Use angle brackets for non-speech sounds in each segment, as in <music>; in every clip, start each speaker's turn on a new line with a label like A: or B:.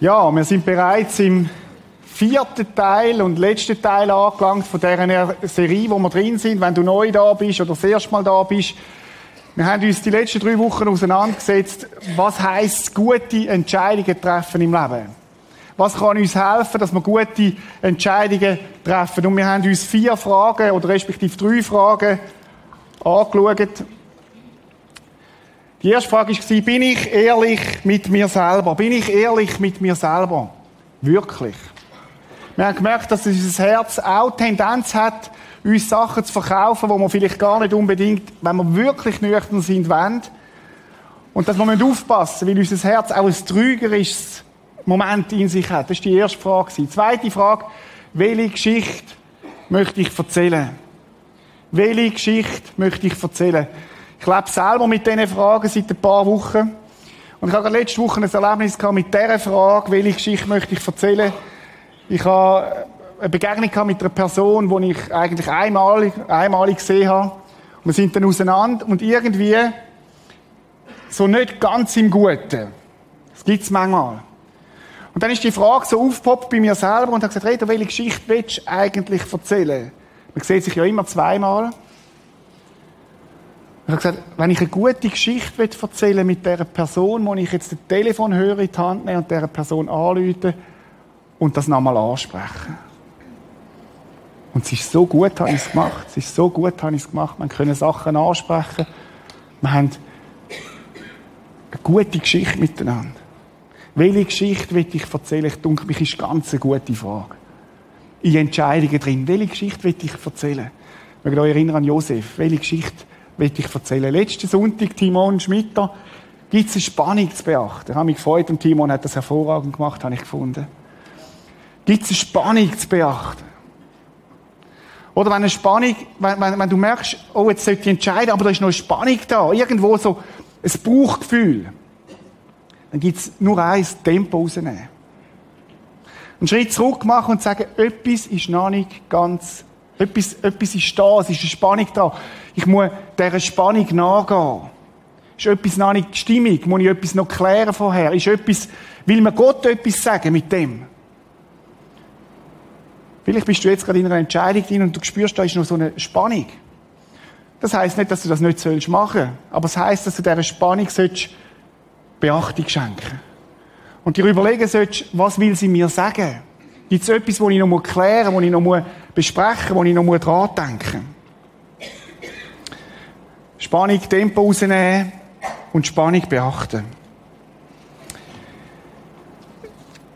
A: Ja, wir sind bereits im vierten Teil und letzten Teil angelangt von dieser Serie, wo wir drin sind. Wenn du neu da bist oder das erste Mal da bist, wir haben uns die letzten drei Wochen auseinandergesetzt, was heisst gute Entscheidungen treffen im Leben. Was kann uns helfen, dass wir gute Entscheidungen treffen? Und wir haben uns vier Fragen oder respektive drei Fragen angeschaut. Die erste Frage war, bin ich ehrlich mit mir selber? Bin ich ehrlich mit mir selber? Wirklich? Wir haben gemerkt, dass unser Herz auch Tendenz hat, uns Sachen zu verkaufen, wo wir vielleicht gar nicht unbedingt, wenn wir wirklich nüchtern sind, wollen. Und dass wir aufpassen weil unser Herz auch ein trügerisches Moment in sich hat. Das ist die erste Frage. Die zweite Frage, welche Geschichte möchte ich erzählen? Welche Geschichte möchte ich erzählen? Ich lebe selber mit diesen Fragen seit ein paar Wochen. Und ich habe letzte Woche ein Erlebnis mit dieser Frage, welche Geschichte möchte ich erzählen. Ich habe eine Begegnung mit einer Person, die ich eigentlich einmalig, einmalig gesehen habe. Und wir sind dann auseinander und irgendwie so nicht ganz im Guten. Das gibt es manchmal. Und dann ist die Frage so aufgepoppt bei mir selber und habe gesagt, Reda, welche Geschichte willst du eigentlich erzählen? Man sieht sich ja immer zweimal. Ich habe gesagt, wenn ich eine gute Geschichte erzählen mit dieser Person, wo ich jetzt den Telefonhörer in die Hand nehme und dieser Person anrufe und das nochmal ansprechen. Und es ist so gut, habe ich es gemacht. Es ist so gut, habe ich es gemacht. Man können Sachen ansprechen. Wir haben eine gute Geschichte miteinander. Welche Geschichte will ich erzählen? Ich denke, mich ist ganz eine gute Frage. In Entscheidungen drin. Welche Geschichte will ich erzählen? Ich möchte euch erinnern an Josef. Welche Geschichte will ich erzählen. Letzten Sonntag, Timon Schmitter, gibt es eine Spannung zu beachten. Ich habe mich gefreut und Timon hat das hervorragend gemacht, habe ich gefunden. Gibt es eine Spannung zu beachten? Oder wenn eine Spannung, wenn, wenn, wenn du merkst, oh, jetzt sollte ich entscheiden, aber da ist noch eine Spannung da, irgendwo so ein Bauchgefühl, dann gibt es nur eins, Tempo rausnehmen. Einen Schritt zurück machen und sagen, etwas ist noch nicht ganz etwas, etwas ist da, es ist eine Spannung da. Ich muss dieser Spannung nachgehen. Ist etwas noch nicht stimmig? Muss ich etwas noch klären vorher? Ist etwas, will mir Gott etwas sagen mit dem? Vielleicht bist du jetzt gerade in einer Entscheidung drin und du spürst, da ist noch so eine Spannung. Das heißt nicht, dass du das nicht sollst machen, aber es heißt, dass du dieser Spannung sollst Beachtung schenken. Und dir überlegen sollst, was will sie mir sagen? Gibt es etwas, das ich noch klären muss, das ich noch besprechen muss, das ich noch dran denken muss? Spannung, Tempo rausnehmen und Spannung beachten.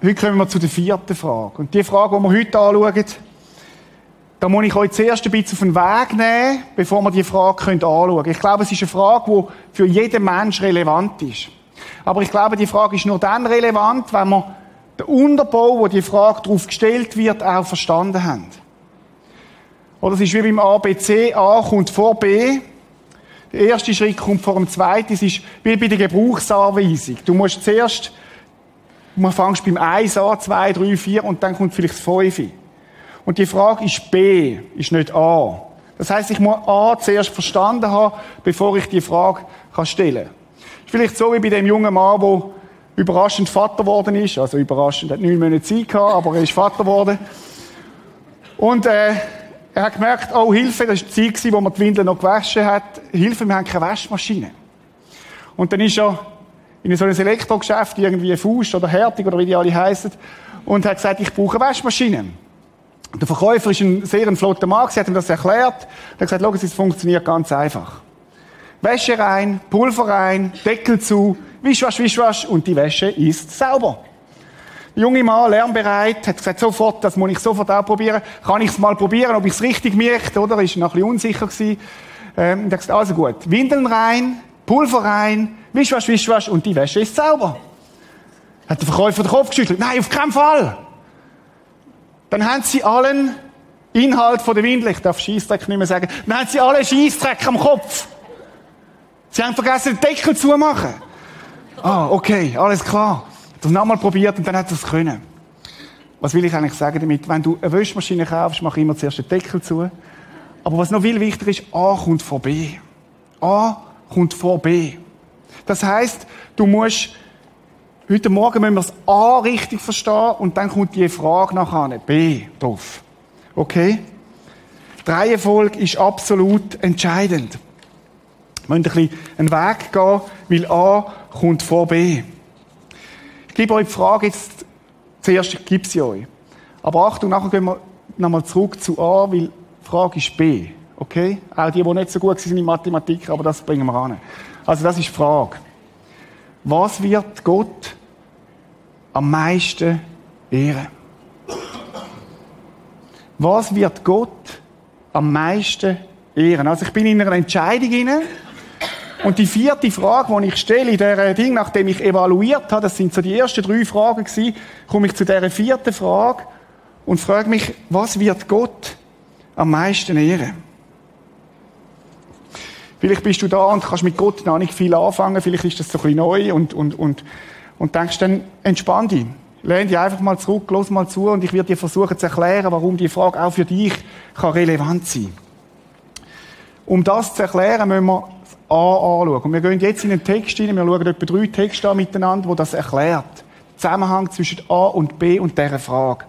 A: Heute kommen wir zu der vierten Frage. Und die Frage, die wir heute anschauen, da muss ich euch zuerst ein bisschen auf den Weg nehmen, bevor wir die Frage anschauen können. Ich glaube, es ist eine Frage, die für jeden Mensch relevant ist. Aber ich glaube, die Frage ist nur dann relevant, wenn wir den Unterbau, wo die Frage darauf gestellt wird, auch verstanden haben. Oder es ist wie beim ABC, A kommt vor B. Der erste Schritt kommt vor dem zweiten. Es ist wie bei der Gebrauchsanweisung. Du musst zuerst, du fängst beim 1 an, 2, 3, 4 und dann kommt vielleicht das 5. Und die Frage ist B, ist nicht A. Das heißt, ich muss A zuerst verstanden haben, bevor ich die Frage stellen kann. Vielleicht so wie bei dem jungen Mann, der überraschend Vater geworden ist. Also überraschend, hat neun Monate Zeit gehabt, aber er ist Vater geworden. Und äh, er hat gemerkt, oh Hilfe, das war die Zeit, wo man die Windeln noch gewaschen hat. Hilfe, wir haben keine Waschmaschine. Und dann ist er in so ein Elektrogeschäft, irgendwie Fuß oder Hertig oder wie die alle heißen, und hat gesagt, ich brauche eine Waschmaschine. Der Verkäufer ist ein sehr ein flotter Mann, sie hat ihm das erklärt. Er hat gesagt, schau, es funktioniert ganz einfach. Wäsche rein, Pulver rein, Deckel zu, wischwasch, wischwasch und die Wäsche ist sauber. Der junge Mann, lernbereit, hat gesagt, sofort, das muss ich sofort auch probieren. Kann ich es mal probieren, ob ich es richtig möchte, oder? Ist noch ein bisschen unsicher gewesen. Ähm, er hat gesagt, also gut, Windeln rein, Pulver rein, wischwasch, wischwasch und die Wäsche ist sauber. Hat der Verkäufer den Kopf geschüttelt. Nein, auf keinen Fall! Dann haben sie allen Inhalt von der Windel, ich darf Scheissdreck nicht mehr sagen, dann haben sie alle Scheissdreck am Kopf. Sie haben vergessen, den Deckel zu machen. Ah, okay, alles klar. Das nochmal probiert und dann hat es können. Was will ich eigentlich sagen damit? Wenn du eine Wäschmaschine kaufst, mach immer zuerst den Deckel zu. Aber was noch viel wichtiger ist, A kommt vor B. A kommt vor B. Das heißt, du musst Heute Morgen müssen wir das A richtig verstehen und dann kommt die Frage nachher B drauf. Okay? Die Reihenfolge ist absolut entscheidend. Wir müssen ein bisschen einen Weg gehen, weil A kommt vor B. Ich gebe euch die Frage jetzt, zuerst gebe sie euch. Aber Achtung, nachher gehen wir nochmal zurück zu A, weil die Frage ist B. Okay? Auch die, die nicht so gut sind in Mathematik, aber das bringen wir an. Also das ist die Frage. Was wird Gott am meisten ehren? Was wird Gott am meisten ehren? Also ich bin in einer Entscheidung inne und die vierte Frage, die ich stelle, in dieser Ding, nachdem ich evaluiert habe, das sind so die ersten drei Fragen gewesen, komme ich zu dieser vierten Frage und frage mich, was wird Gott am meisten ehren? Vielleicht bist du da und kannst mit Gott noch nicht viel anfangen, vielleicht ist das so ein bisschen neu und, und, und, und denkst dann, entspann dich. Lehn dich einfach mal zurück, los mal zu und ich werde dir versuchen zu erklären, warum die Frage auch für dich kann relevant sein Um das zu erklären, müssen wir das A anschauen. Und wir gehen jetzt in den Text hinein, wir schauen etwa drei Texte an miteinander, wo das erklärt. Zusammenhang zwischen A und B und dieser Frage.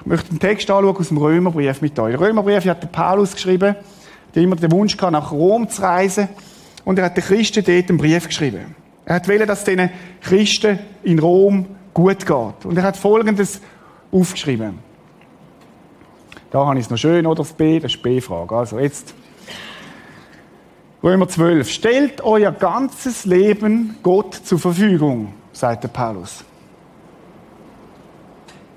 A: Ich möchte den Text anschauen aus dem Römerbrief mit euch. Der Römerbrief hat der Paulus geschrieben, der immer den Wunsch hatte, nach Rom zu reisen. Und er hat den Christen dort einen Brief geschrieben. Er hat wollen, dass den Christen in Rom gut geht. Und er hat Folgendes aufgeschrieben. Da habe ich es noch schön, oder? Das B, das ist B-Frage. Also jetzt. Römer 12. Stellt euer ganzes Leben Gott zur Verfügung, sagt der Paulus.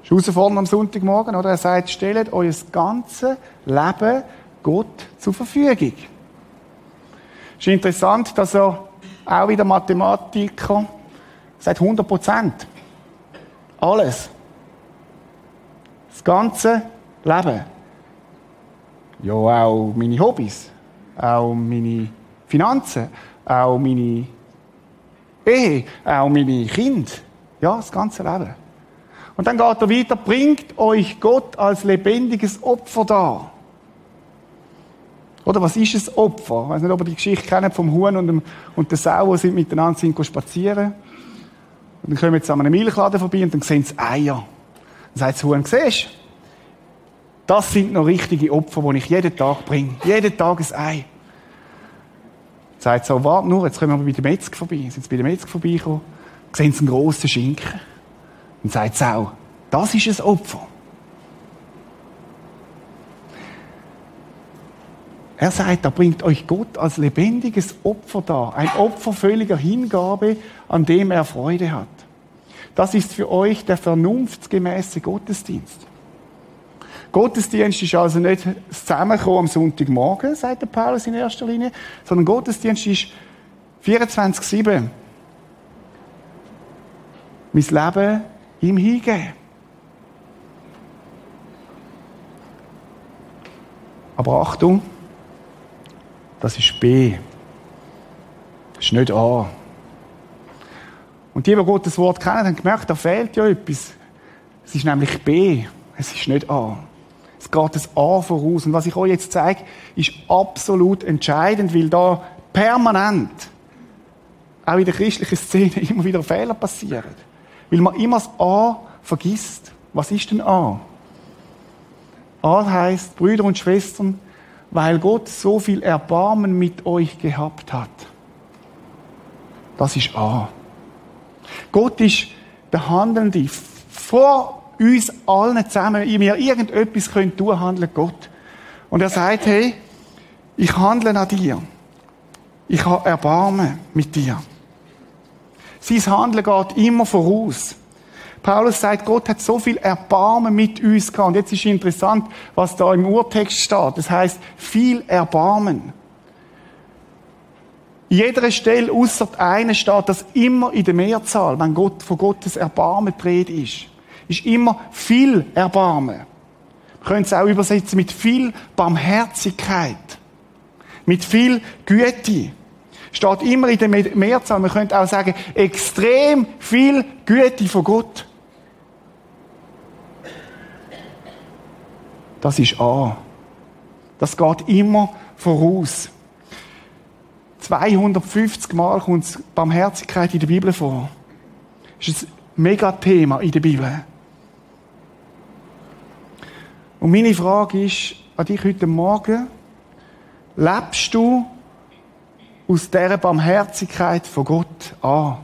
A: Ist herausfordernd am Sonntagmorgen, oder? Er sagt, stellt euer ganzes Leben Gott zur Verfügung. Es ist interessant, dass er auch wieder Mathematiker sagt 100 Prozent. Alles. Das ganze Leben. Ja, auch meine Hobbys, auch meine Finanzen, auch meine Ehe, auch meine Kinder. Ja, das ganze Leben. Und dann geht er weiter, bringt euch Gott als lebendiges Opfer dar. Oder was ist ein Opfer? Ich weiß nicht, ob ihr die Geschichte kennt vom Huhn und, dem, und der Sau, die sind miteinander sind spazieren. Und dann kommen jetzt an einem Milchladen vorbei und dann sehen sie Eier. Dann sagt das Huhn, siehst das sind noch richtige Opfer, die ich jeden Tag bringe. Jeden Tag ein Ei. Sagt so, warte nur, jetzt kommen wir bei der Metzger vorbei. Sind sie bei der Metzger vorbeigekommen, sehen sie einen grossen Schinken. Dann sagt auch, das ist ein Opfer. Er sagt, da bringt euch Gott als lebendiges Opfer dar. Ein Opfer völliger Hingabe, an dem er Freude hat. Das ist für euch der vernunftsgemäße Gottesdienst. Gottesdienst ist also nicht das Zusammenkommen am Sonntagmorgen, sagt der Paulus in erster Linie, sondern Gottesdienst ist 24-7. Mein Leben ihm hingeben. Aber Achtung, das ist B. Das ist nicht A. Und die, die Gottes Wort kennen, haben gemerkt, da fehlt ja etwas. Es ist nämlich B. Es ist nicht A. Es geht das A voraus. Und was ich euch jetzt zeige, ist absolut entscheidend, weil da permanent, auch in der christlichen Szene, <laughs> immer wieder Fehler passieren. Weil man immer das A vergisst. Was ist denn A? A heißt, Brüder und Schwestern, weil Gott so viel Erbarmen mit euch gehabt hat. Das ist A. Gott ist der Handelnde. Vor uns allen zusammen, wenn wir irgendetwas können tun, handelt Gott. Und er sagt, hey, ich handle an dir. Ich habe Erbarmen mit dir. Sein Handeln geht immer voraus. Paulus sagt, Gott hat so viel Erbarmen mit uns gehabt. Und jetzt ist interessant, was da im Urtext steht. Das heißt, viel Erbarmen. In jeder Stelle, außer einer, steht das immer in der Mehrzahl, wenn Gott, von Gottes Erbarmen dreht ist. Ist immer viel Erbarmen. Wir können es auch übersetzen mit viel Barmherzigkeit. Mit viel Güte. Steht immer in der Mehrzahl. Man könnte auch sagen, extrem viel Güte von Gott. Das ist A. Das geht immer voraus. 250 Mal kommt Barmherzigkeit in der Bibel vor. Das ist ein Megathema in der Bibel. Und meine Frage ist an dich heute Morgen, lebst du aus dieser Barmherzigkeit von Gott an?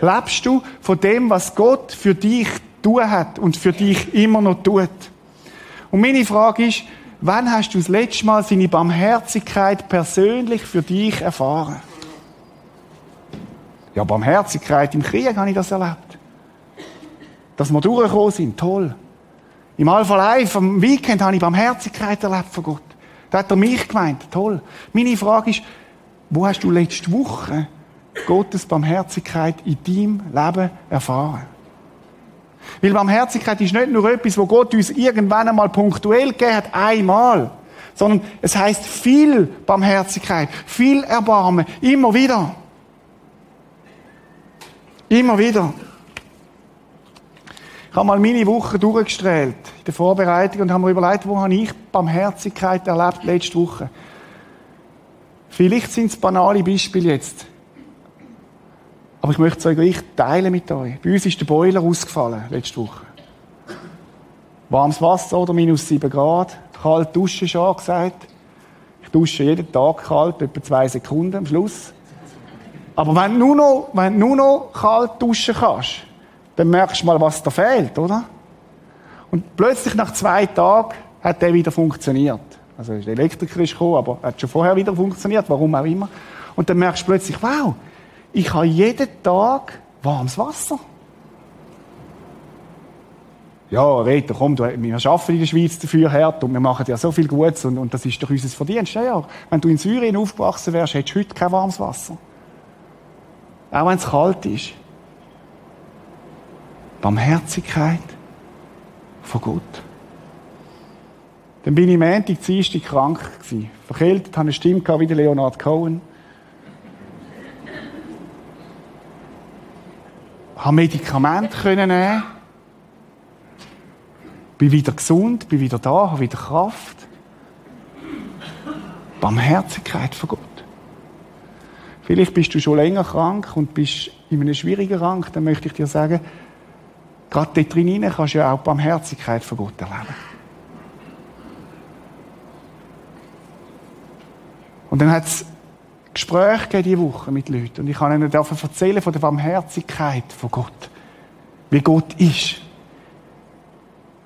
A: Lebst du von dem, was Gott für dich tun hat und für dich immer noch tut? Und meine Frage ist, wann hast du das letzte Mal seine Barmherzigkeit persönlich für dich erfahren? Ja, Barmherzigkeit im Krieg habe ich das erlebt. Dass wir durchgekommen sind, toll. Im Alpha Life, am Weekend, habe ich Barmherzigkeit erlebt von Gott. Da hat er mich gemeint, toll. Meine Frage ist, wo hast du letzte Woche Gottes Barmherzigkeit in deinem Leben erfahren? Weil Barmherzigkeit ist nicht nur etwas, wo Gott uns irgendwann einmal punktuell gegeben hat, einmal. Sondern es heißt viel Barmherzigkeit, viel Erbarmen, immer wieder. Immer wieder. Ich habe mal meine Woche durchgestrahlt in der Vorbereitung und habe mir überlegt, wo habe ich Barmherzigkeit erlebt letzte Woche. Vielleicht sind es banale Beispiele jetzt. Aber ich möchte es euch gleich teilen mit euch. Bei uns ist der Boiler ausgefallen letzte Woche. Warmes Wasser oder minus 7 Grad. Kalt duschen schon angesagt. Ich dusche jeden Tag kalt, etwa zwei Sekunden am Schluss. Aber wenn du nur noch, wenn du nur noch kalt duschen kannst, dann merkst du mal, was da fehlt, oder? Und plötzlich nach zwei Tagen hat der wieder funktioniert. Also der Elektriker ist gekommen, aber hat schon vorher wieder funktioniert, warum auch immer. Und dann merkst du plötzlich, wow, ich habe jeden Tag warmes Wasser. Ja, Reto, komm, du, wir arbeiten in der Schweiz dafür hart und wir machen ja so viel Gutes und, und das ist doch unser Verdienst. Ja, ja, wenn du in Syrien aufgewachsen wärst, hättest du heute kein warmes Wasser. Auch wenn es kalt ist. Barmherzigkeit von Gott. Dann bin ich Montag, Dienstag krank gewesen. Verkältet, hatte eine Stimme wie der Leonard Cohen. habe Medikamente können nehmen, bin wieder gesund, bin wieder da, habe wieder Kraft. Barmherzigkeit von Gott. Vielleicht bist du schon länger krank und bist in einem schwierigen Rang, dann möchte ich dir sagen, Gerade dort drin kannst du ja auch die Barmherzigkeit von Gott erleben. Und dann hat es Gespräche gegeben diese Woche mit Leuten. Und ich kann ihnen davon erzählen, von der Barmherzigkeit von Gott. Wie Gott ist.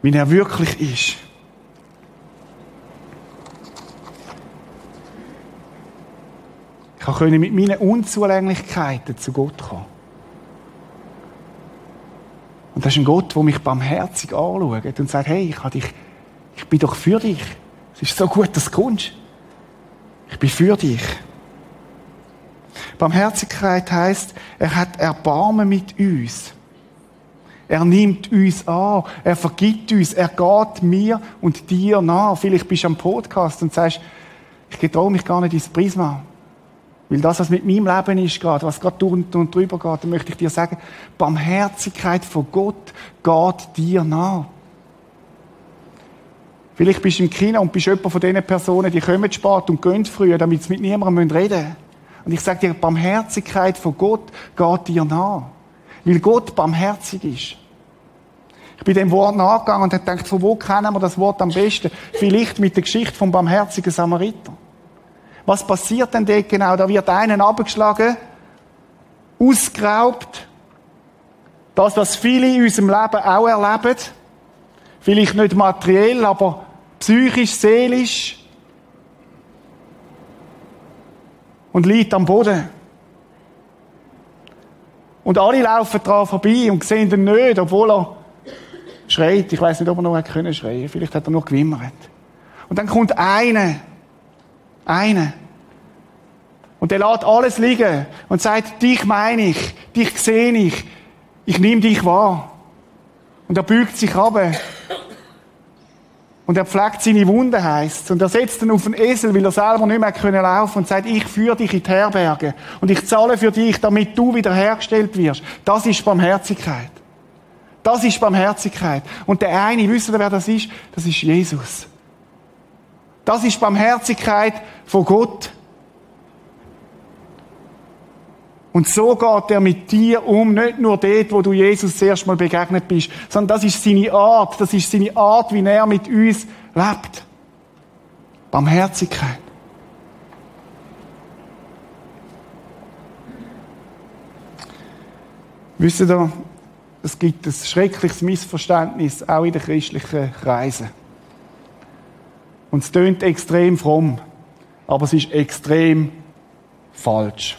A: Wie er wirklich ist. Ich konnte mit meinen Unzulänglichkeiten zu Gott kommen. Und das ist ein Gott, der mich barmherzig anschaut und sagt, hey, ich, dich, ich bin doch für dich. Es ist so gut, dass du kommst. Ich bin für dich. Barmherzigkeit heißt, er hat Erbarmen mit uns. Er nimmt uns an, er vergibt uns, er geht mir und dir nach. Vielleicht bist du am Podcast und sagst, ich getraue mich gar nicht ins Prisma. Weil das, was mit meinem Leben ist gerade, was gerade drunter und drüber geht, dann möchte ich dir sagen, Barmherzigkeit von Gott geht dir nach. Vielleicht bist du im Kino und bist jemand von diesen Personen, die kommen spät und gehen früh, damit sie mit niemandem reden müssen. Und ich sage dir, Barmherzigkeit von Gott geht dir nach. Weil Gott barmherzig ist. Ich bin dem Wort nachgegangen und habe gedacht, von wo kennen wir das Wort am besten? Vielleicht mit der Geschichte vom barmherzigen Samariter. Was passiert denn dort genau? Da wird einen abgeschlagen, ausgeraubt. Das, was viele in unserem Leben auch erleben. Vielleicht nicht materiell, aber psychisch, seelisch. Und liegt am Boden. Und alle laufen dran vorbei und sehen ihn nicht, obwohl er schreit. Ich weiß nicht, ob er noch schreien konnte. Vielleicht hat er nur gewimmert. Und dann kommt einer, eine. Und er lässt alles liegen und sagt, dich meine ich, dich sehe ich, ich nehme dich wahr. Und er bügt sich ab. Und er pflegt seine Wunde, heisst Und er setzt dann auf den Esel, weil er selber nicht mehr laufen und sagt, ich führe dich in die Herberge. Und ich zahle für dich, damit du wiederhergestellt wirst. Das ist Barmherzigkeit. Das ist Barmherzigkeit. Und der eine, wisst ihr, wer das ist? Das ist Jesus. Das ist Barmherzigkeit von Gott. Und so geht er mit dir um, nicht nur dort, wo du Jesus das Mal begegnet bist, sondern das ist seine Art, das ist seine Art, wie er mit uns lebt. Barmherzigkeit. Wisst ihr, es gibt ein schreckliches Missverständnis, auch in den christlichen Kreisen. Und es tönt extrem fromm, aber es ist extrem falsch.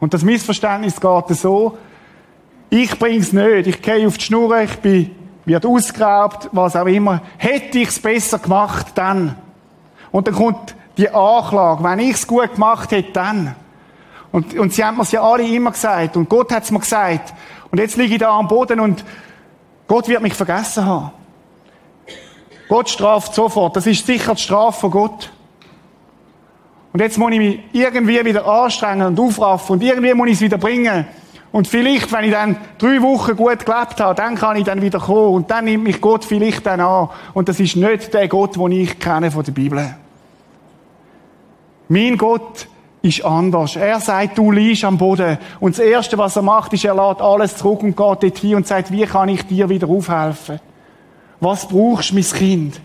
A: Und das Missverständnis geht so, ich bring's nicht, ich gehe auf die Schnur, ich bin, wird ausgeraubt, was auch immer. Hätte ich's besser gemacht, dann. Und dann kommt die Anklage, wenn ich's gut gemacht hätte, dann. Und, und sie haben mir's ja alle immer gesagt. Und Gott hat's mir gesagt. Und jetzt liege ich da am Boden und Gott wird mich vergessen haben. Gott straft sofort. Das ist sicher die Strafe von Gott. Und jetzt muss ich mich irgendwie wieder anstrengen und aufraffen und irgendwie muss ich es wieder bringen. Und vielleicht, wenn ich dann drei Wochen gut gelebt habe, dann kann ich dann wieder kommen und dann nimmt mich Gott vielleicht dann an. Und das ist nicht der Gott, den ich kenne von der Bibel. Mein Gott ist anders. Er sagt, du liegst am Boden. Und das Erste, was er macht, ist, er lädt alles zurück und geht dorthin und sagt, wie kann ich dir wieder aufhelfen? Was brauchst du, mein Kind?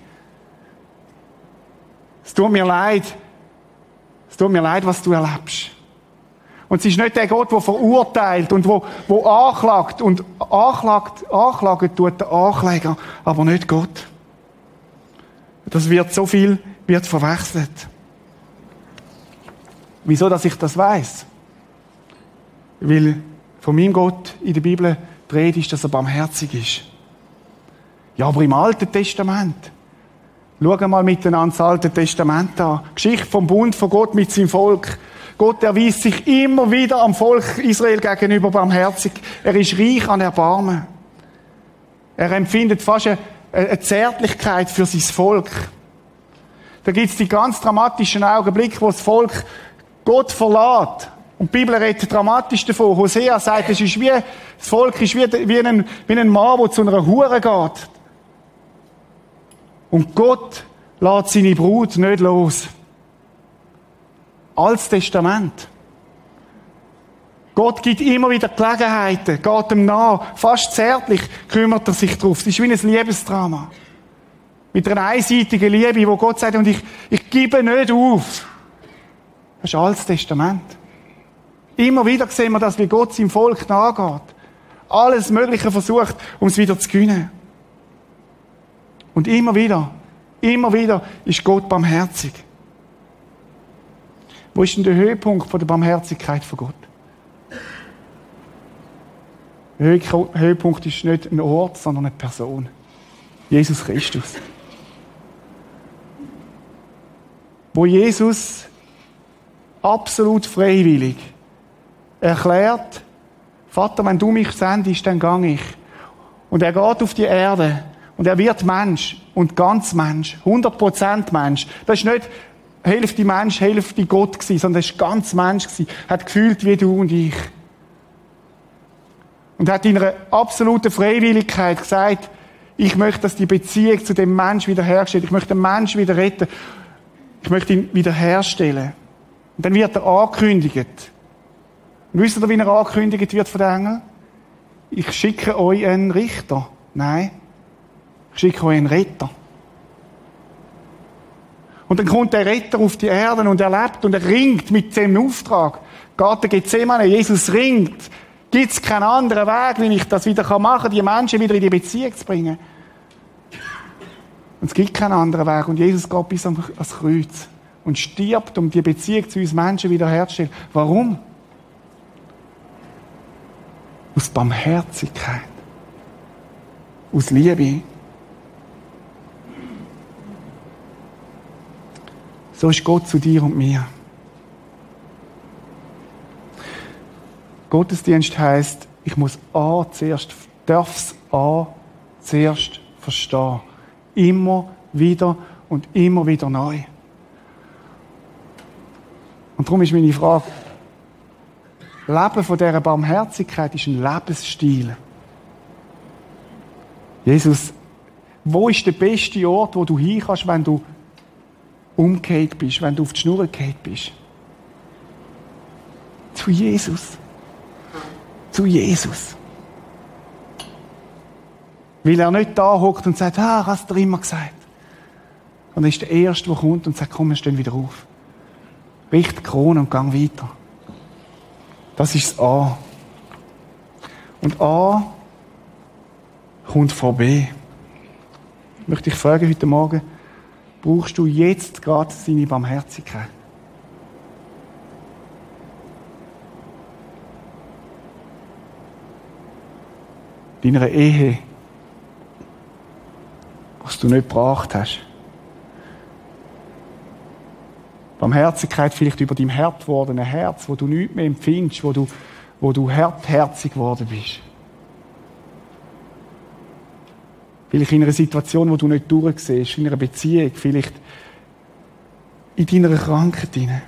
A: Es tut mir leid. Es tut mir leid, was du erlebst. Und es ist nicht der Gott, der verurteilt und wo, wo anklagt und anklagt, anklagen tut der Ankläger, aber nicht Gott. Das wird so viel, wird verwechselt. Wieso, dass ich das weiß? Weil von meinem Gott in der Bibel die Rede ist, dass er barmherzig ist. Ja, aber im Alten Testament. Schauen mal miteinander das Alte Testament an. Geschichte vom Bund von Gott mit seinem Volk. Gott erweist sich immer wieder am Volk Israel gegenüber barmherzig. Er ist reich an Erbarmen. Er empfindet fast eine, eine Zärtlichkeit für sein Volk. Da gibt's die ganz dramatischen Augenblicke, wo das Volk Gott verlässt. Und die Bibel redet dramatisch davon. Hosea sagt, es ist wie, das Volk ist wie, wie, ein, wie ein Mann, der zu einer Hure geht. Und Gott lässt seine Brut nicht los. Als Testament. Gott gibt immer wieder Gelegenheiten, geht ihm nach, fast zärtlich kümmert er sich drauf. Es ist wie ein Liebesdrama. Mit einer einseitigen Liebe, wo Gott sagt, und ich, ich gebe nicht auf. Das ist Altes Testament. Immer wieder sehen wir das, wie Gott seinem Volk nachgeht. Alles Mögliche versucht, um es wieder zu gewinnen. Und immer wieder, immer wieder ist Gott barmherzig. Wo ist denn der Höhepunkt von der Barmherzigkeit von Gott? Der Höhepunkt ist nicht ein Ort, sondern eine Person. Jesus Christus. Wo Jesus absolut freiwillig erklärt, Vater, wenn du mich sendest, dann gang ich. Und er geht auf die Erde und er wird Mensch und ganz Mensch, 100% Mensch. Das ist nicht Hälfte Mensch, Hälfte Gott gewesen, sondern er ist ganz Mensch gewesen. Hat gefühlt wie du und ich. Und hat in einer absoluten Freiwilligkeit gesagt, ich möchte, dass die Beziehung zu dem Mensch wiederhergestellt. Ich möchte den Mensch wieder retten. Ich möchte ihn wiederherstellen. Und dann wird er angekündigt. Und wisst ihr, wie er angekündigt wird von den Engeln? Ich schicke euch einen Richter. Nein. Schicke euch einen Retter. Und dann kommt der Retter auf die Erde und er lebt und er ringt mit dem Auftrag. Gott Gethsemane, Jesus ringt. Gibt es keinen anderen Weg, wie ich das wieder machen kann, die Menschen wieder in die Beziehung zu bringen? Und es gibt keinen anderen Weg. Und Jesus geht bis ans Kreuz und stirbt, um die Beziehung zu uns Menschen wiederherzustellen. Warum? Aus Barmherzigkeit. Aus Liebe. So ist Gott zu dir und mir. Gottesdienst heißt, ich muss A zuerst, darf's A zuerst verstehen. Immer wieder und immer wieder neu. Und darum ist meine Frage, Leben von dieser Barmherzigkeit ist ein Lebensstil. Jesus, wo ist der beste Ort, wo du hin kannst, wenn du umgekehrt bist, wenn du auf die Schnur gekehrt bist. Zu Jesus. zu Jesus. Weil er nicht da hockt und sagt, ah, hast du immer gesagt. Und er ist der Erste, der kommt und sagt, komm, wir stehen wieder auf. Richt die Krone und gang weiter. Das ist das A. Und A kommt vor B. Ich möchte dich fragen heute Morgen, brauchst du jetzt gerade seine Barmherzigkeit? Deiner Ehe, was du nicht gebracht hast. Barmherzigkeit vielleicht über dein hart gewordene Herz, wo du nichts mehr empfindest, wo du, wo du hartherzig geworden bist. Vielleicht in einer Situation, wo du nicht durchsiehst, in einer Beziehung, vielleicht in deiner Krankheit hinein.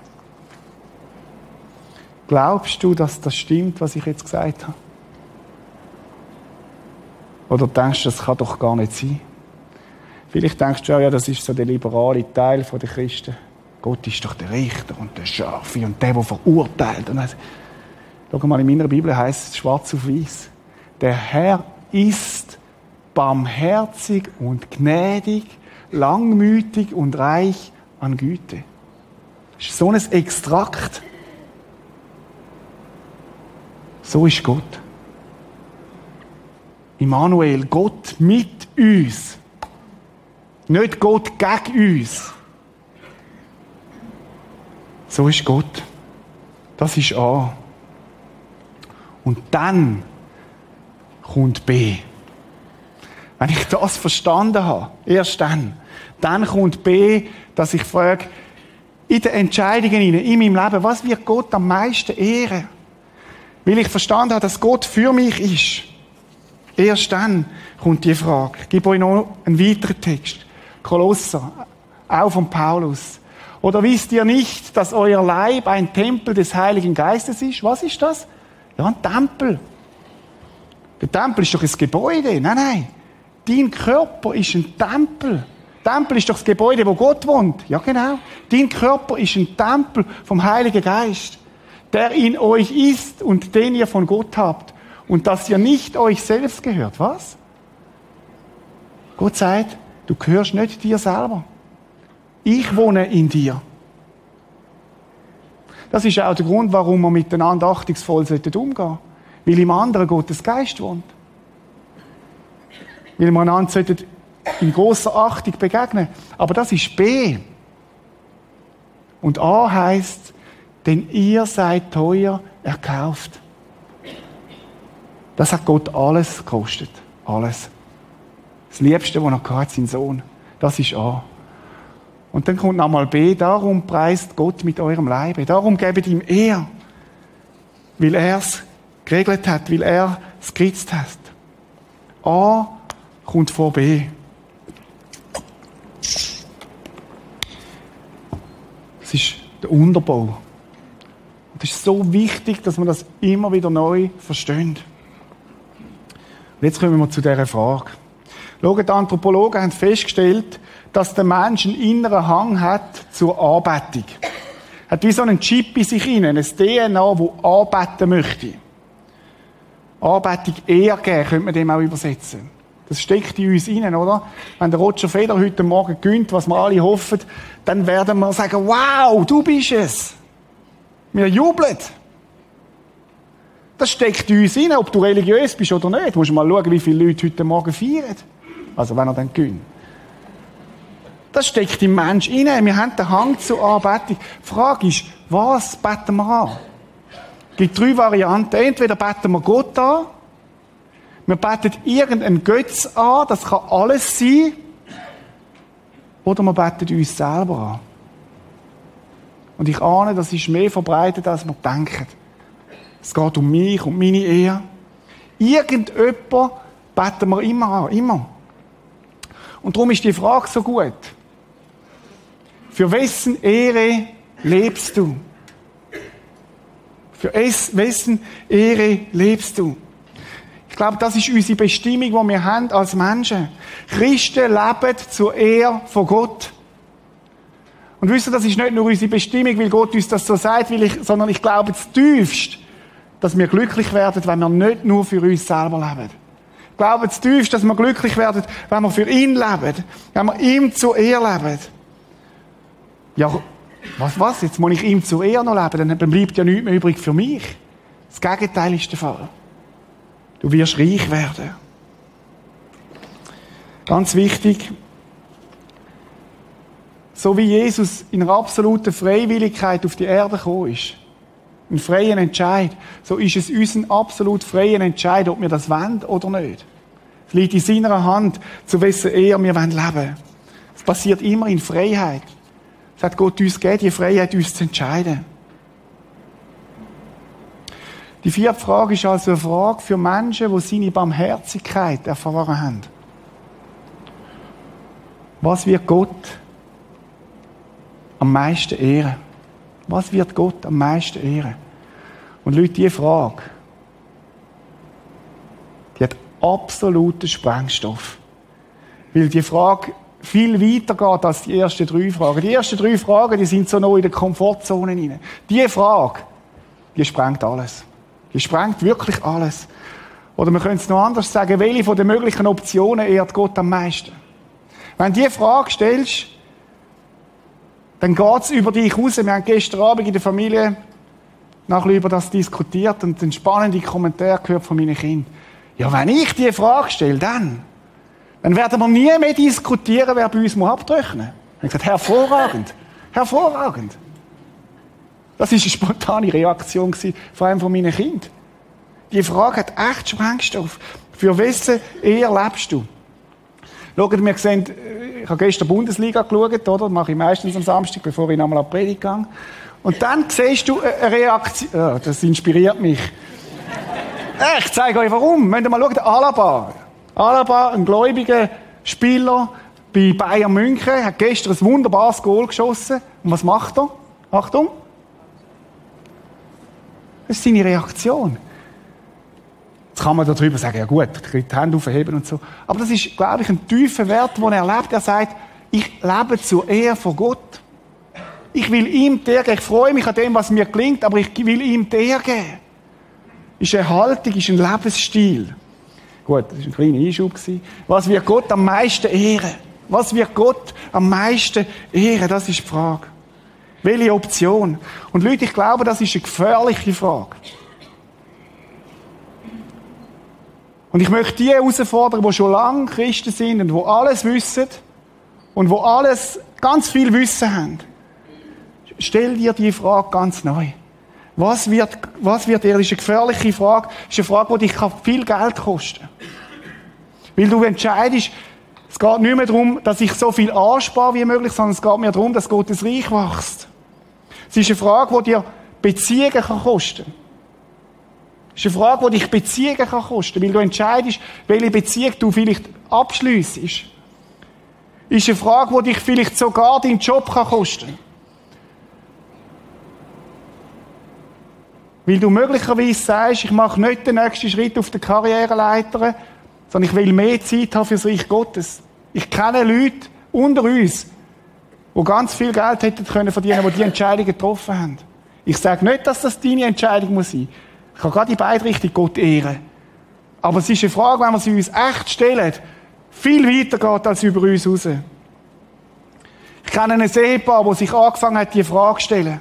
A: Glaubst du, dass das stimmt, was ich jetzt gesagt habe? Oder denkst du, das kann doch gar nicht sein? Vielleicht denkst du, ja, das ist so der liberale Teil der Christen. Gott ist doch der Richter und der Scharfe und der, der verurteilt. Und also, schau mal, in meiner Bibel heißt es schwarz auf weiß. Der Herr ist barmherzig und gnädig, langmütig und reich an Güte. Das ist so ein Extrakt. So ist Gott. Immanuel, Gott mit uns. Nicht Gott gegen uns. So ist Gott. Das ist A. Und dann kommt B. Wenn ich das verstanden habe, erst dann, dann kommt B, dass ich frage, in den Entscheidungen in meinem Leben, was wird Gott am meisten ehren? Weil ich verstanden habe, dass Gott für mich ist. Erst dann kommt die Frage. Ich gebe euch noch einen weiteren Text. Kolosser, auch von Paulus. Oder wisst ihr nicht, dass euer Leib ein Tempel des Heiligen Geistes ist? Was ist das? Ja, ein Tempel. Der Tempel ist doch ein Gebäude. Nein, nein. Dein Körper ist ein Tempel. Tempel ist doch das Gebäude, wo Gott wohnt. Ja, genau. Dein Körper ist ein Tempel vom Heiligen Geist, der in euch ist und den ihr von Gott habt. Und dass ihr nicht euch selbst gehört. Was? Gott sagt, du gehörst nicht dir selber. Ich wohne in dir. Das ist auch der Grund, warum wir miteinander achtungsvoll umgehen sollten. Weil im anderen Gottes Geist wohnt. Weil wir einander in großer Achtung begegnen. Aber das ist B. Und A heißt, denn ihr seid teuer erkauft. Das hat Gott alles gekostet. Alles. Das Liebste, was er hat, sein Sohn. Das ist A. Und dann kommt nochmal B, darum preist Gott mit eurem Leibe. Darum gebt ihm Ehr. Weil er es geregelt hat, weil er es geritzt hat. A kommt vor B. Das ist der Unterbau. Und es ist so wichtig, dass man das immer wieder neu versteht. Und jetzt kommen wir zu dieser Frage. Schaut, die Anthropologen haben festgestellt, dass der Mensch einen inneren Hang hat zur Anbetung. Hat wie so einen Chip in sich hinein, ein DNA, wo anbeten möchte. Anbetung eher geben, könnte man dem auch übersetzen. Das steckt in uns hinein, oder? Wenn der Roger Feder heute Morgen gönnt, was wir alle hoffen, dann werden wir sagen, wow, du bist es. Wir jubeln. Das steckt in uns hinein, ob du religiös bist oder nicht. Du mal schauen, wie viele Leute heute Morgen feiern. Also, wenn er dann gönnt. Das steckt im Mensch inne. Wir haben den Hang zur Anbetung. Die Frage ist, was beten wir an? Es gibt drei Varianten. Entweder beten wir Gott an, wir beten irgendeinen Götz an, das kann alles sein, oder wir beten uns selber an. Und ich ahne, das ist mehr verbreitet, als wir denken. Es geht um mich und meine Ehe. Irgendjemand beten wir immer an, immer. Und darum ist die Frage so gut. Für wessen Ehre lebst du? Für wessen Ehre lebst du? Ich glaube, das ist unsere Bestimmung, die wir haben als Menschen. Christen leben zur Ehre von Gott. Und wisst ihr, das ist nicht nur unsere Bestimmung, weil Gott uns das so sagt, ich, sondern ich glaube zutiefst, dass wir glücklich werden, wenn wir nicht nur für uns selber leben. Glauben Sie tief, dass wir glücklich werden, wenn wir für ihn leben, wenn wir ihm zu Ehr leben. Ja, was, was? Jetzt muss ich ihm zu Ehr noch leben, dann bleibt ja nichts mehr übrig für mich. Das Gegenteil ist der Fall. Du wirst reich werden. Ganz wichtig, so wie Jesus in einer absoluten Freiwilligkeit auf die Erde gekommen ist, einen freien Entscheid, so ist es unser absolut freien Entscheid, ob wir das wollen oder nicht. Es liegt in seiner Hand, zu wissen, eher wir wollen leben. Es passiert immer in Freiheit. Es hat Gott uns gegeben, die Freiheit, uns zu entscheiden. Die vierte Frage ist also eine Frage für Menschen, die seine Barmherzigkeit erfahren haben. Was wird Gott am meisten ehren? Was wird Gott am meisten ehren? Und Leute, diese Frage, die hat absoluten Sprengstoff. Weil die Frage viel weiter geht als die ersten drei Fragen. Die ersten drei Fragen, die sind so noch in der Komfortzone hinein. Die Frage, die sprengt alles. Die sprengt wirklich alles. Oder wir können es noch anders sagen, welche von den möglichen Optionen ehrt Gott am meisten? Wenn du diese Frage stellst, dann geht es über dich raus. Wir haben gestern Abend in der Familie nachher über das diskutiert und einen spannenden Kommentar gehört von meinen Kindern. Ja, wenn ich diese Frage stelle, dann, dann werden wir nie mehr diskutieren, wer bei uns abtrechnen muss. Ich habe gesagt, hervorragend, hervorragend. Das war eine spontane Reaktion von einem von meinen Kindern. Die Frage hat echt Sprengstoff. Für wessen Ehe lebst du? Schaut, wir sehen, ich habe gestern Bundesliga geschaut, oder? Das mache ich meistens am Samstag, bevor ich nochmal an die Predigt gehe. Und dann siehst du eine Reaktion. Oh, das inspiriert mich. Ich zeige euch warum. Wenn ihr mal schaut, Alaba. Alaba, ein gläubiger Spieler bei Bayern München, hat gestern ein wunderbares Goal geschossen. Und was macht er? Achtung. Das ist seine Reaktion. Jetzt kann man darüber sagen, ja gut, die Hände aufheben und so. Aber das ist, glaube ich, ein tiefer Wert, den er erlebt. Er sagt, ich lebe zur Ehre von Gott. Ich will ihm die. Ich freue mich an dem, was mir gelingt, aber ich will ihm die Ehre. Ist eine Haltung, ist ein Lebensstil. Gut, das war ein kleiner Einschub. Was wird Gott am meisten ehren? Was wird Gott am meisten ehren? Das ist die Frage. Welche Option? Und Leute, ich glaube, das ist eine gefährliche Frage. Und ich möchte die herausfordern, die schon lange Christen sind und die alles wissen und wo alles ganz viel Wissen haben. Stell dir die Frage ganz neu. Was wird, was wird dir? Das ist eine gefährliche Frage. Das ist eine Frage, die dich viel Geld kosten Weil du entscheidest, es geht nicht mehr darum, dass ich so viel anspare wie möglich, sondern es geht mir darum, dass Gottes Reich wächst. Es ist eine Frage, die dir Beziehungen kosten kann. Das ist eine Frage, die dich Beziehungen kann kosten weil du entscheidest, welche Beziehung du vielleicht abschliessest. Ist eine Frage, die dich vielleicht sogar deinen Job kann kosten Weil du möglicherweise sagst, ich mache nicht den nächsten Schritt auf der Karriereleiter, sondern ich will mehr Zeit haben für das Reich Gottes. Ich kenne Leute unter uns, die ganz viel Geld hätten können verdienen, die die Entscheidung getroffen haben. Ich sage nicht, dass das deine Entscheidung muss sein. Ich kann gerade in beide Richtungen Gott ehren. Aber es ist eine Frage, wenn wir sie uns echt stellen, viel weiter geht als über uns raus. Ich kenne ein Ehepaar, das sich angefangen hat, die Frage zu stellen.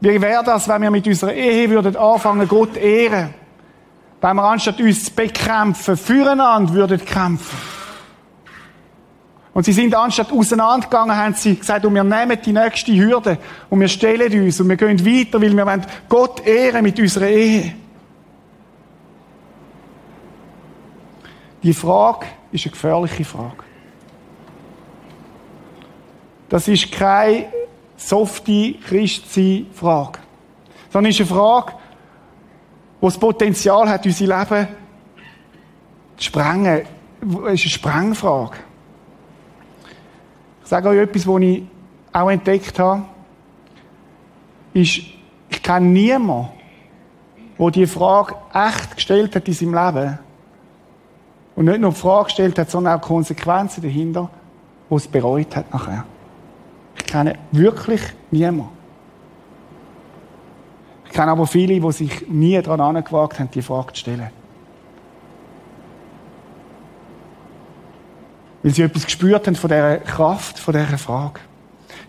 A: Wie wäre das, wenn wir mit unserer Ehe würden anfangen, Gott ehren? Wenn wir anstatt uns zu bekämpfen, füreinander würden kämpfen. Und sie sind anstatt auseinandergegangen, haben sie gesagt, und wir nehmen die nächste Hürde und wir stellen uns und wir gehen weiter, weil wir wollen Gott ehren mit unserer Ehe. Die Frage ist eine gefährliche Frage. Das ist keine softe Christsein-Frage, sondern ist eine Frage, die das Potenzial hat, unser Leben zu sprengen. Es ist eine Sprengfrage. Ich sage euch etwas, was ich auch entdeckt habe, ist, ich kenne niemanden, der die Frage echt gestellt hat in seinem Leben. Und nicht nur die Frage gestellt hat, sondern auch Konsequenzen dahinter, die es bereut hat nachher. Ich kenne wirklich niemanden. Ich kenne aber viele, die sich nie daran angewagt haben, die Frage zu stellen. Weil sie etwas gespürt haben von dieser Kraft, von dieser Frage.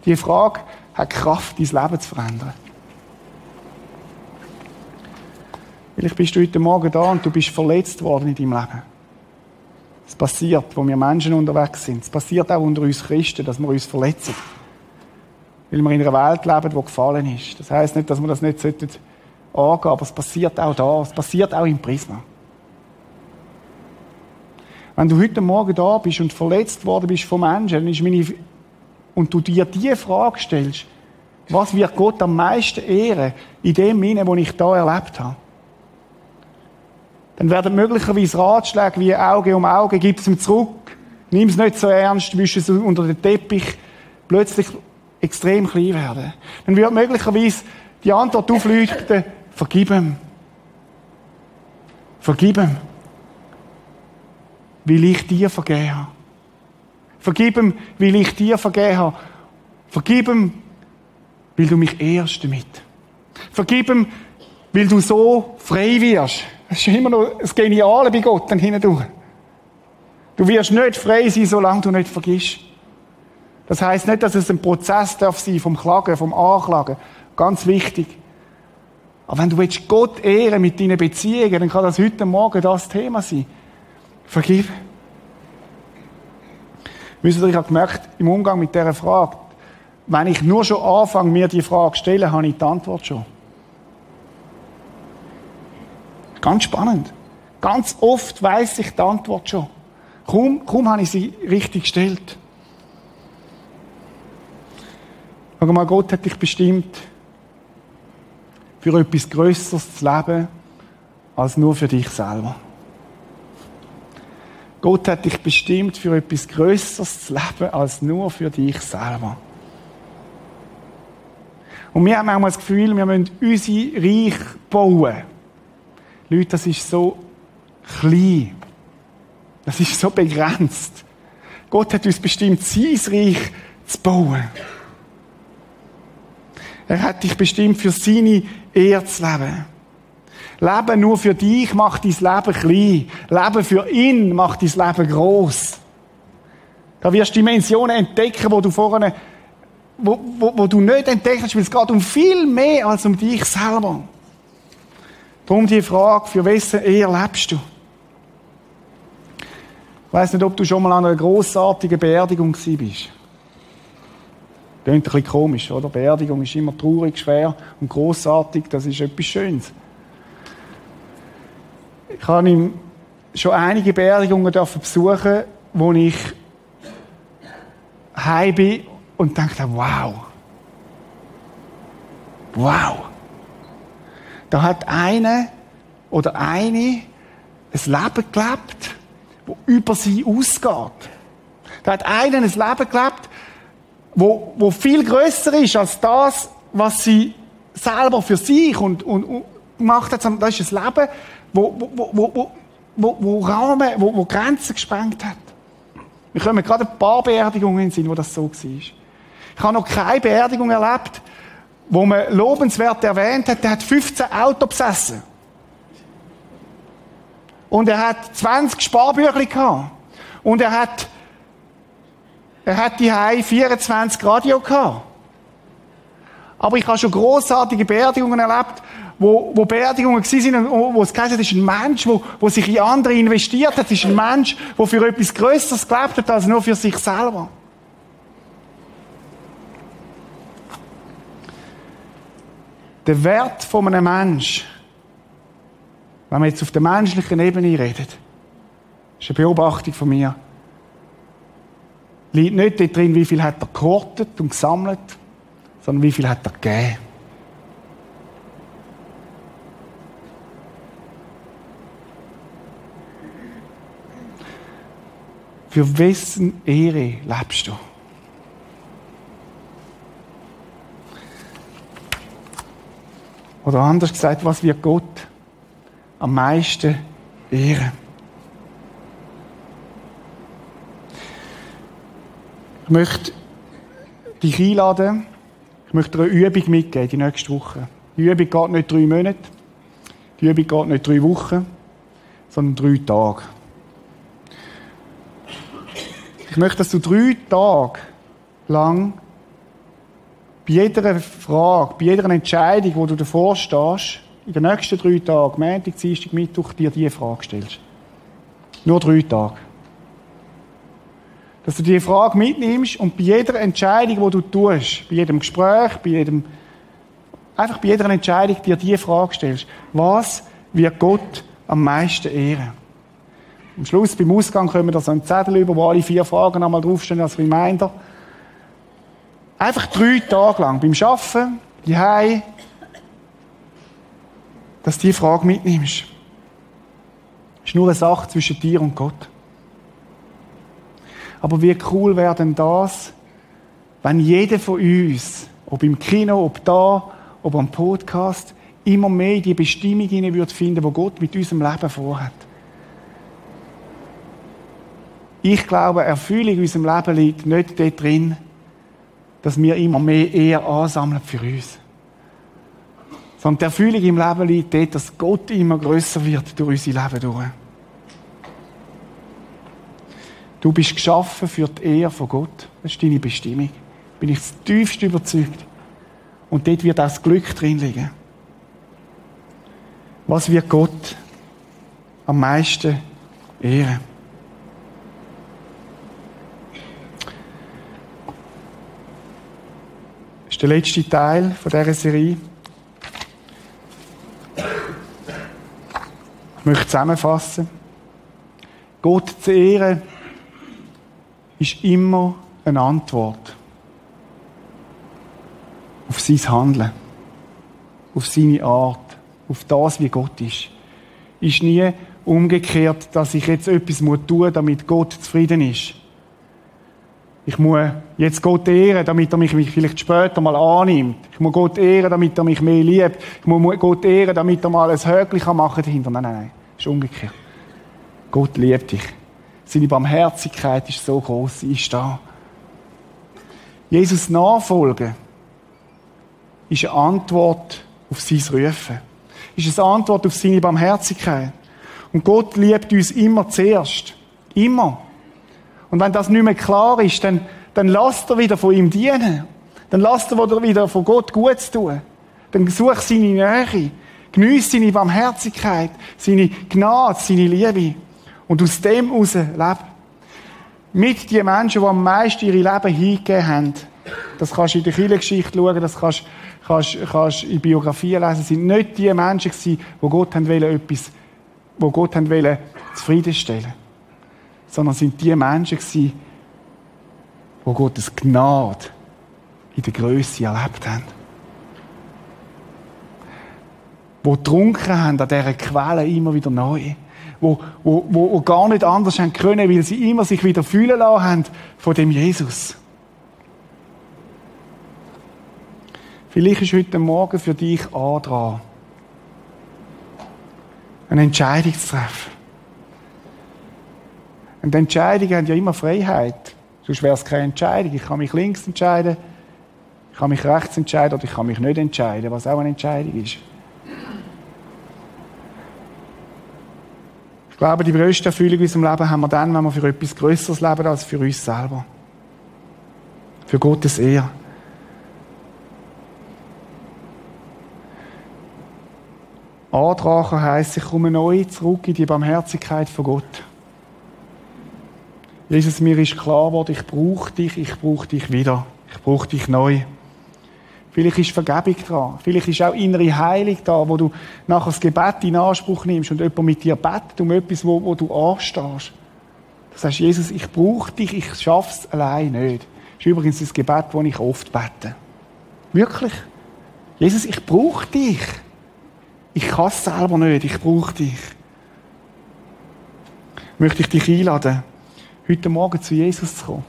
A: Die Frage hat Kraft, dein Leben zu verändern. Vielleicht bist du heute Morgen da und du bist verletzt worden in deinem Leben. Es passiert, wo wir Menschen unterwegs sind. Es passiert auch unter uns Christen, dass wir uns verletzen. Weil wir in einer Welt leben, die gefallen ist. Das heißt nicht, dass wir das nicht angehen sollten, aber es passiert auch da. Es passiert auch im Prisma. Wenn du heute Morgen da bist und verletzt worden bist von Menschen, dann ist meine, und du dir die Frage stellst, was wird Gott am meisten ehren in dem Sinne, wo ich da erlebt habe? Dann werden möglicherweise Ratschläge wie Auge um Auge, gib es ihm zurück, nimm es nicht so ernst, wisch es unter den Teppich, plötzlich extrem klein werden. Dann wird möglicherweise die Antwort aufleuchten, vergib ihm. Vergib ihm. Weil ich dir vergeben habe. Vergib ihm, weil ich dir vergeben habe. Vergib ihm, weil du mich ehrst damit. Vergib ihm, weil du so frei wirst. Das ist immer noch das Geniale bei Gott dann hindurch. Du wirst nicht frei sein, solange du nicht vergisst. Das heißt nicht, dass es ein Prozess darf sein vom Klagen, vom Anklagen. Ganz wichtig. Aber wenn du Gott ehren mit deinen Beziehungen, dann kann das heute Morgen das Thema sein. Vergib. Wisst ihr, ich habe gemerkt, im Umgang mit dieser Frage, wenn ich nur schon anfange, mir die Frage zu stellen, habe ich die Antwort schon. Ganz spannend. Ganz oft weiß ich die Antwort schon. Kaum, kaum habe ich sie richtig gestellt. Schau mal, Gott hat dich bestimmt, für etwas Größeres zu leben, als nur für dich selber. Gott hat dich bestimmt, für etwas Größeres zu leben, als nur für dich selber. Und wir haben manchmal das Gefühl, wir müssen unser Reich bauen. Leute, das ist so klein. Das ist so begrenzt. Gott hat uns bestimmt, sein Reich zu bauen. Er hat dich bestimmt für seine Ehre zu leben. Leben nur für dich macht dein Leben klein. Leben für ihn macht dein Leben groß. Da wirst du Dimensionen entdecken, wo du vorne, wo, wo, wo du nicht entdeckt hast, weil es geht um viel mehr als um dich selber. Darum die Frage, für wessen Ehe lebst du? Ich weiss nicht, ob du schon mal an einer grossartigen Beerdigung gewesen bist. Klingt ein bisschen komisch, oder? Beerdigung ist immer traurig, schwer und grossartig, das ist etwas Schönes. Ich habe ihm schon einige Beerdigungen besuchen, wo ich heim bin und dachte, wow. Wow. Da hat eine oder eine ein Leben gelebt, wo über sie ausgeht. Da hat einer ein Leben gelebt, wo, wo viel größer ist als das, was sie selber für sich und, und, und gemacht hat. Das ist ein Leben, wo, wo, wo, wo, wo, Rahmen, wo, wo Grenzen gesprengt hat. Wir kommen gerade ein paar Beerdigungen in Sinn, wo das so war. Ich habe noch keine Beerdigung erlebt, wo man lobenswert erwähnt hat, der hat 15 Autos besessen. Und er hat 20 Sparbücher gehabt. Und er hat, er hat die 24 Radio gehabt. Aber ich habe schon großartige Beerdigungen erlebt, wo, wo Beerdigungen waren, wo, wo es geheißen hat, ist ein Mensch, wo, wo sich in andere investiert hat, ist ein Mensch, der für etwas Größeres gelebt hat, als nur für sich selber. Der Wert von einem Menschen, wenn wir jetzt auf der menschlichen Ebene reden, ist eine Beobachtung von mir, liegt nicht darin, wie viel hat er gehortet und gesammelt, sondern wie viel hat er gegeben. Für wessen Ehre lebst du? Oder anders gesagt, was wird Gott am meisten ehren? Ich möchte dich einladen, ich möchte dir eine Übung mitgeben die nächste Woche. Die Übung geht nicht drei Monate. Die Übung geht nicht drei Wochen, sondern drei Tage. Ich möchte, dass du drei Tage lang bei jeder Frage, bei jeder Entscheidung, wo du davor stehst, in den nächsten drei Tagen, Montag, Dienstag, Mittwoch, dir diese Frage stellst. Nur drei Tage. Dass du diese Frage mitnimmst und bei jeder Entscheidung, die du tust, bei jedem Gespräch, bei jedem, einfach bei jeder Entscheidung dir diese Frage stellst. Was wird Gott am meisten ehren? Am Schluss, beim Ausgang, kommen wir da so einen Zettel über, wo alle vier Fragen einmal draufstehen als Reminder. Einfach drei Tage lang beim Arbeiten, die Hause, dass du diese Frage mitnimmst. Das ist nur eine Sache zwischen dir und Gott. Aber wie cool wäre denn das, wenn jeder von uns, ob im Kino, ob da, ob am Podcast, immer mehr die Bestimmung hinein würde finden, wo Gott mit unserem Leben vorhat. Ich glaube, Erfüllung in unserem Leben liegt nicht dort drin, dass wir immer mehr eher ansammeln für uns. Sondern die Erfüllung im Leben liegt dort, dass Gott immer größer wird durch unser Leben durch. Du bist geschaffen für die Ehre von Gott. Das ist deine Bestimmung. Bin ich tiefst überzeugt. Und dort wird auch das Glück drin liegen. Was wird Gott am meisten ehren? Ist der letzte Teil von dieser Serie. Ich möchte zusammenfassen. Gott zu ehren ist immer eine Antwort auf sein Handeln, auf seine Art, auf das, wie Gott ist. Ist nie umgekehrt, dass ich jetzt etwas tun muss, damit Gott zufrieden ist. Ich muss jetzt Gott ehren, damit er mich vielleicht später mal annimmt. Ich muss Gott ehren, damit er mich mehr liebt. Ich muss Gott ehren, damit er mal ein Höckchen machen kann dahinter. Nein, nein, nein. Das ist umgekehrt. Gott liebt dich. Seine Barmherzigkeit ist so groß, sie ist da. Jesus nachfolgen ist eine Antwort auf sein Rufen. Ist eine Antwort auf seine Barmherzigkeit. Und Gott liebt uns immer zuerst. Immer. Und wenn das nicht mehr klar ist, dann, dann lasst er wieder von ihm dienen. Dann lasst er wieder von Gott Gutes tun. Dann such seine Nähe. Geniess seine Barmherzigkeit, seine Gnade, seine Liebe. Und aus dem heraus leben. Mit den Menschen, die am meisten ihre Leben hingegeben haben. Das kannst du in der Kirchengeschichte schauen, das kannst, kannst, kannst in Biografien lesen. sind nicht die Menschen gewesen, die Gott haben wollen, etwas, wo Gott haben wollen, zufriedenstellen. Sondern sind die Menschen gewesen, die Gottes Gnade in der Größe erlebt haben. Die getrunken haben an dieser Quelle immer wieder neu wo, wo, wo gar nicht anders haben können, weil sie immer sich wieder fühlen lassen haben von dem Jesus. Vielleicht ist heute Morgen für dich auch dran, eine Entscheidung zu treffen. Und Entscheidungen haben ja immer Freiheit. Sonst wäre es keine Entscheidung. Ich kann mich links entscheiden, ich kann mich rechts entscheiden oder ich kann mich nicht entscheiden, was auch eine Entscheidung ist. Ich glaube, die größte Erfüllung in unserem Leben haben wir dann, wenn wir für etwas Größeres leben als für uns selber. Für Gottes Ehre. Antragen heisst, ich komme neu zurück in die Barmherzigkeit von Gott. Jesus, mir ist klar geworden, ich brauche dich, ich brauche dich wieder. Ich brauche dich neu. Vielleicht ist Vergebung dran. Vielleicht ist auch innere Heilung da, wo du nachher das Gebet in Anspruch nimmst und jemand mit dir betet um etwas, wo, wo du anstehst. Du sagst, Jesus, ich brauche dich, ich schaff's allein nicht. Das ist übrigens das Gebet, das ich oft bete. Wirklich. Jesus, ich brauche dich. Ich kann es selber nicht, ich brauche dich. Möchte ich dich einladen, heute Morgen zu Jesus zu kommen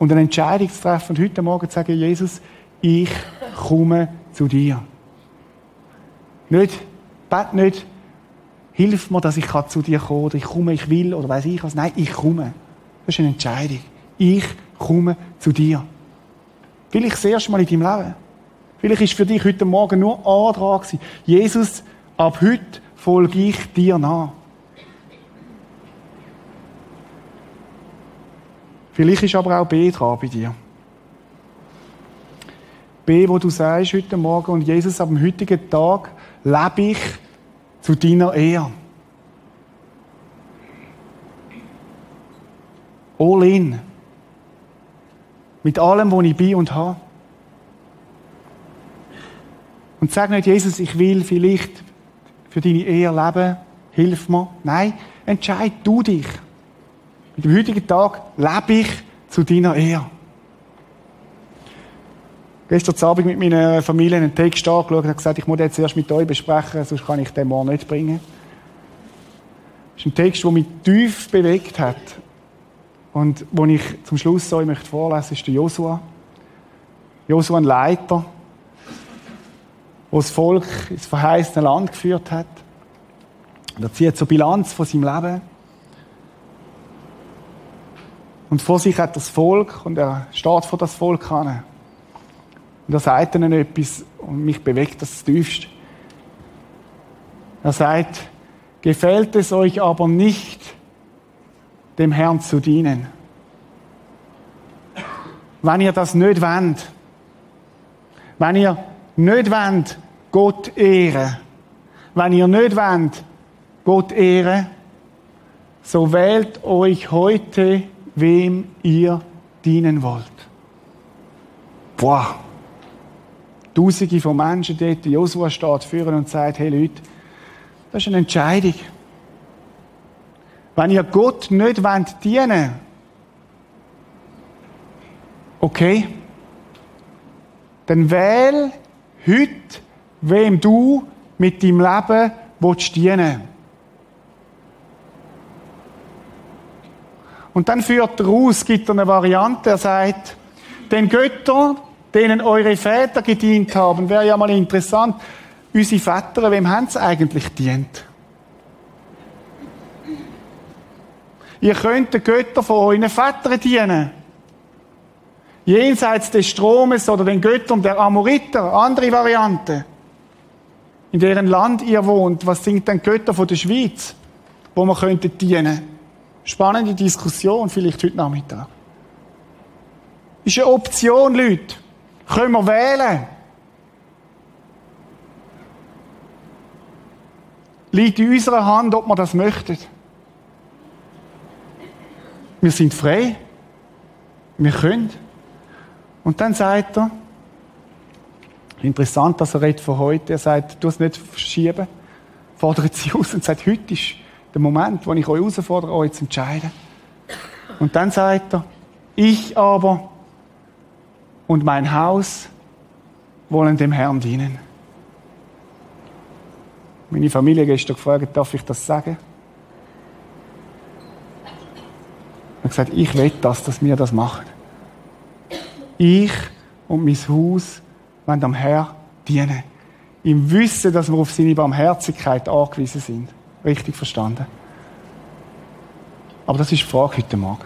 A: und eine Entscheidung zu treffen und heute Morgen zu sagen, Jesus, ich komme zu dir. Nicht, bet nicht, hilf mir, dass ich zu dir komme, oder ich komme, ich will, oder weiß ich was. Nein, ich komme. Das ist eine Entscheidung. Ich komme zu dir. Will ich das erste Mal in deinem Leben. Vielleicht ist für dich heute Morgen nur A dran gewesen. Jesus, ab heute folge ich dir nach. Vielleicht ist aber auch B dran bei dir. B, wo du sagst heute Morgen, und Jesus, ab dem heutigen Tag lebe ich zu deiner Ehre. All in. Mit allem, was ich bin und habe. Und sag nicht, Jesus, ich will vielleicht für deine Ehe leben, hilf mir. Nein, entscheid du dich. Dem heutigen Tag lebe ich zu deiner Ehe. Gestern Abend mit meiner Familie einen Text angeschaut und gesagt, ich muss den zuerst mit euch besprechen, sonst kann ich den morgen nicht bringen. Das ist ein Text, der mich tief bewegt hat. Und wo ich zum Schluss euch möchte vorlesen, ist der Josua. Josua, ein Leiter, der das Volk ins verheißene Land geführt hat. Und er zieht so Bilanz von seinem Leben. Und vor sich hat das Volk und er steht vor das Volk an. Und er sagt ihnen etwas und mich bewegt das tiefst. Er sagt, gefällt es euch aber nicht, dem Herrn zu dienen. Wenn ihr das nicht wollt, wenn ihr nicht wollt, Gott ehren, wenn ihr nicht wollt, Gott ehren, so wählt euch heute, wem ihr dienen wollt. Boah. Tausende von Menschen dort, Josua steht führen und sagt, hey Leute, das ist eine Entscheidung. Wenn ihr Gott nicht wollt dienen okay, dann wähl heute, wem du mit deinem Leben willst dienen Und dann führt er aus, gibt er eine Variante, er sagt, den Göttern, denen eure Väter gedient haben, wäre ja mal interessant, unsere Väter, wem haben sie eigentlich dient? Ihr könnt den Göttern von euren Vätern dienen. Jenseits des Stromes oder den Göttern der Amoriter, andere Variante. In deren Land ihr wohnt, was sind denn Götter von der Schweiz, wo man könnte dienen? Spannende Diskussion vielleicht heute Nachmittag. Ist eine Option, Leute. Können wir wählen? Liegt in unserer Hand, ob wir das möchten. Wir sind frei. Wir können. Und dann sagt er, interessant, dass er redet von heute, er sagt, du es nicht verschieben, fordert sie aus und sagt, heute ist der Moment, wo ich euch herausfordere, euch zu entscheiden. Und dann sagt er, ich aber und mein Haus wollen dem Herrn dienen. Meine Familie gestern gefragt, darf ich das sagen? Er hat gesagt, ich will das, dass wir das machen. Ich und mein Haus wollen am Herrn dienen. Im Wissen, dass wir auf seine Barmherzigkeit angewiesen sind. Richtig verstanden? Aber das ist die Frage heute Morgen.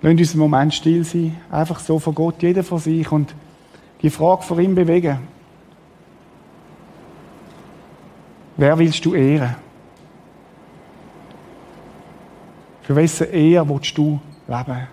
A: Lasst uns einen Moment still sein, einfach so vor Gott, jeder von sich und die Frage vor ihm bewegen. Wer willst du ehren? Für wessen Ehe willst du leben?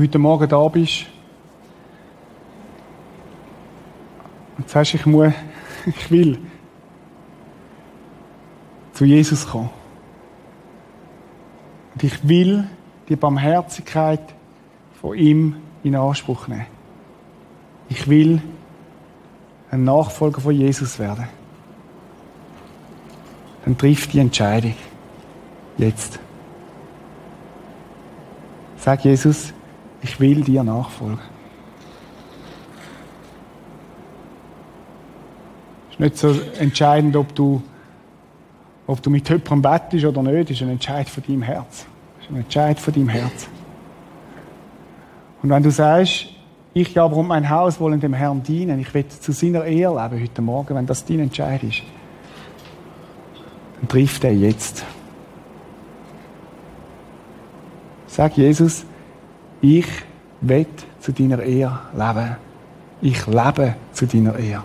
A: Heute Morgen da bist und sagst, ich muss, <laughs> ich will zu Jesus kommen. Und ich will die Barmherzigkeit von ihm in Anspruch nehmen. ich will ein Nachfolger von Jesus werden, dann trifft die Entscheidung jetzt. Sag Jesus, ich will dir nachfolgen. Es ist nicht so entscheidend, ob du, ob du mit jemandem bettest oder nicht, das ist ein Entscheid von deinem Herz. Das ist ein Entscheid von deinem Herz. Und wenn du sagst, ich aber um mein Haus wollen dem Herrn dienen, ich will zu seiner Ehre leben heute Morgen, wenn das dein Entscheid ist, dann trifft er jetzt. Sag Jesus, ich will zu deiner Ehre leben. Ich lebe zu deiner Ehre.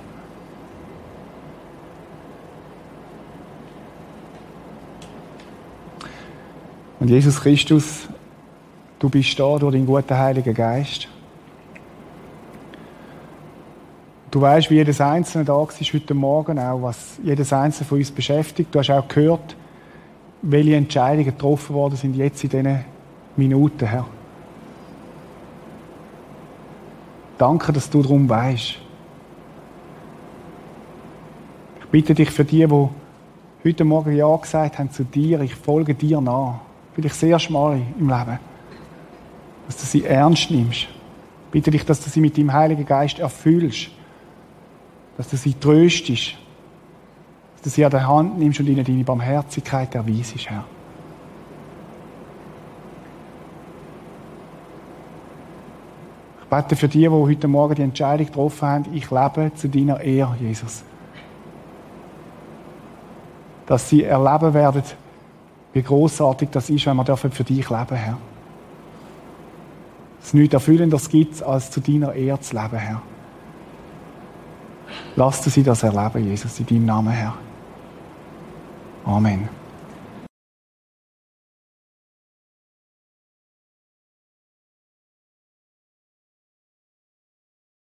A: Und Jesus Christus, du bist da durch den guten Heiligen Geist. Du weißt, wie jedes Einzelne da ist heute Morgen, auch was jedes Einzelne von uns beschäftigt. Du hast auch gehört, welche Entscheidungen getroffen worden sind jetzt in diesen Minuten, Herr. Danke, dass du darum weißt. Ich bitte dich für die, die heute Morgen Ja gesagt haben zu dir, ich folge dir nach. Vielleicht sehr schmal im Leben. Dass du sie ernst nimmst. Ich bitte dich, dass du sie mit dem Heiligen Geist erfüllst. Dass du sie tröstest. Dass du sie an der Hand nimmst und ihnen deine Barmherzigkeit erweisest, Herr. Ich bete für die, die heute Morgen die Entscheidung getroffen haben, ich lebe zu deiner Ehre, Jesus. Dass sie erleben werden, wie großartig das ist, wenn wir für dich leben, Herr. Es nichts Erfüllendes gibt, als zu deiner Ehre zu leben, Herr. Lass du sie das erleben, Jesus, in deinem Namen, Herr. Amen.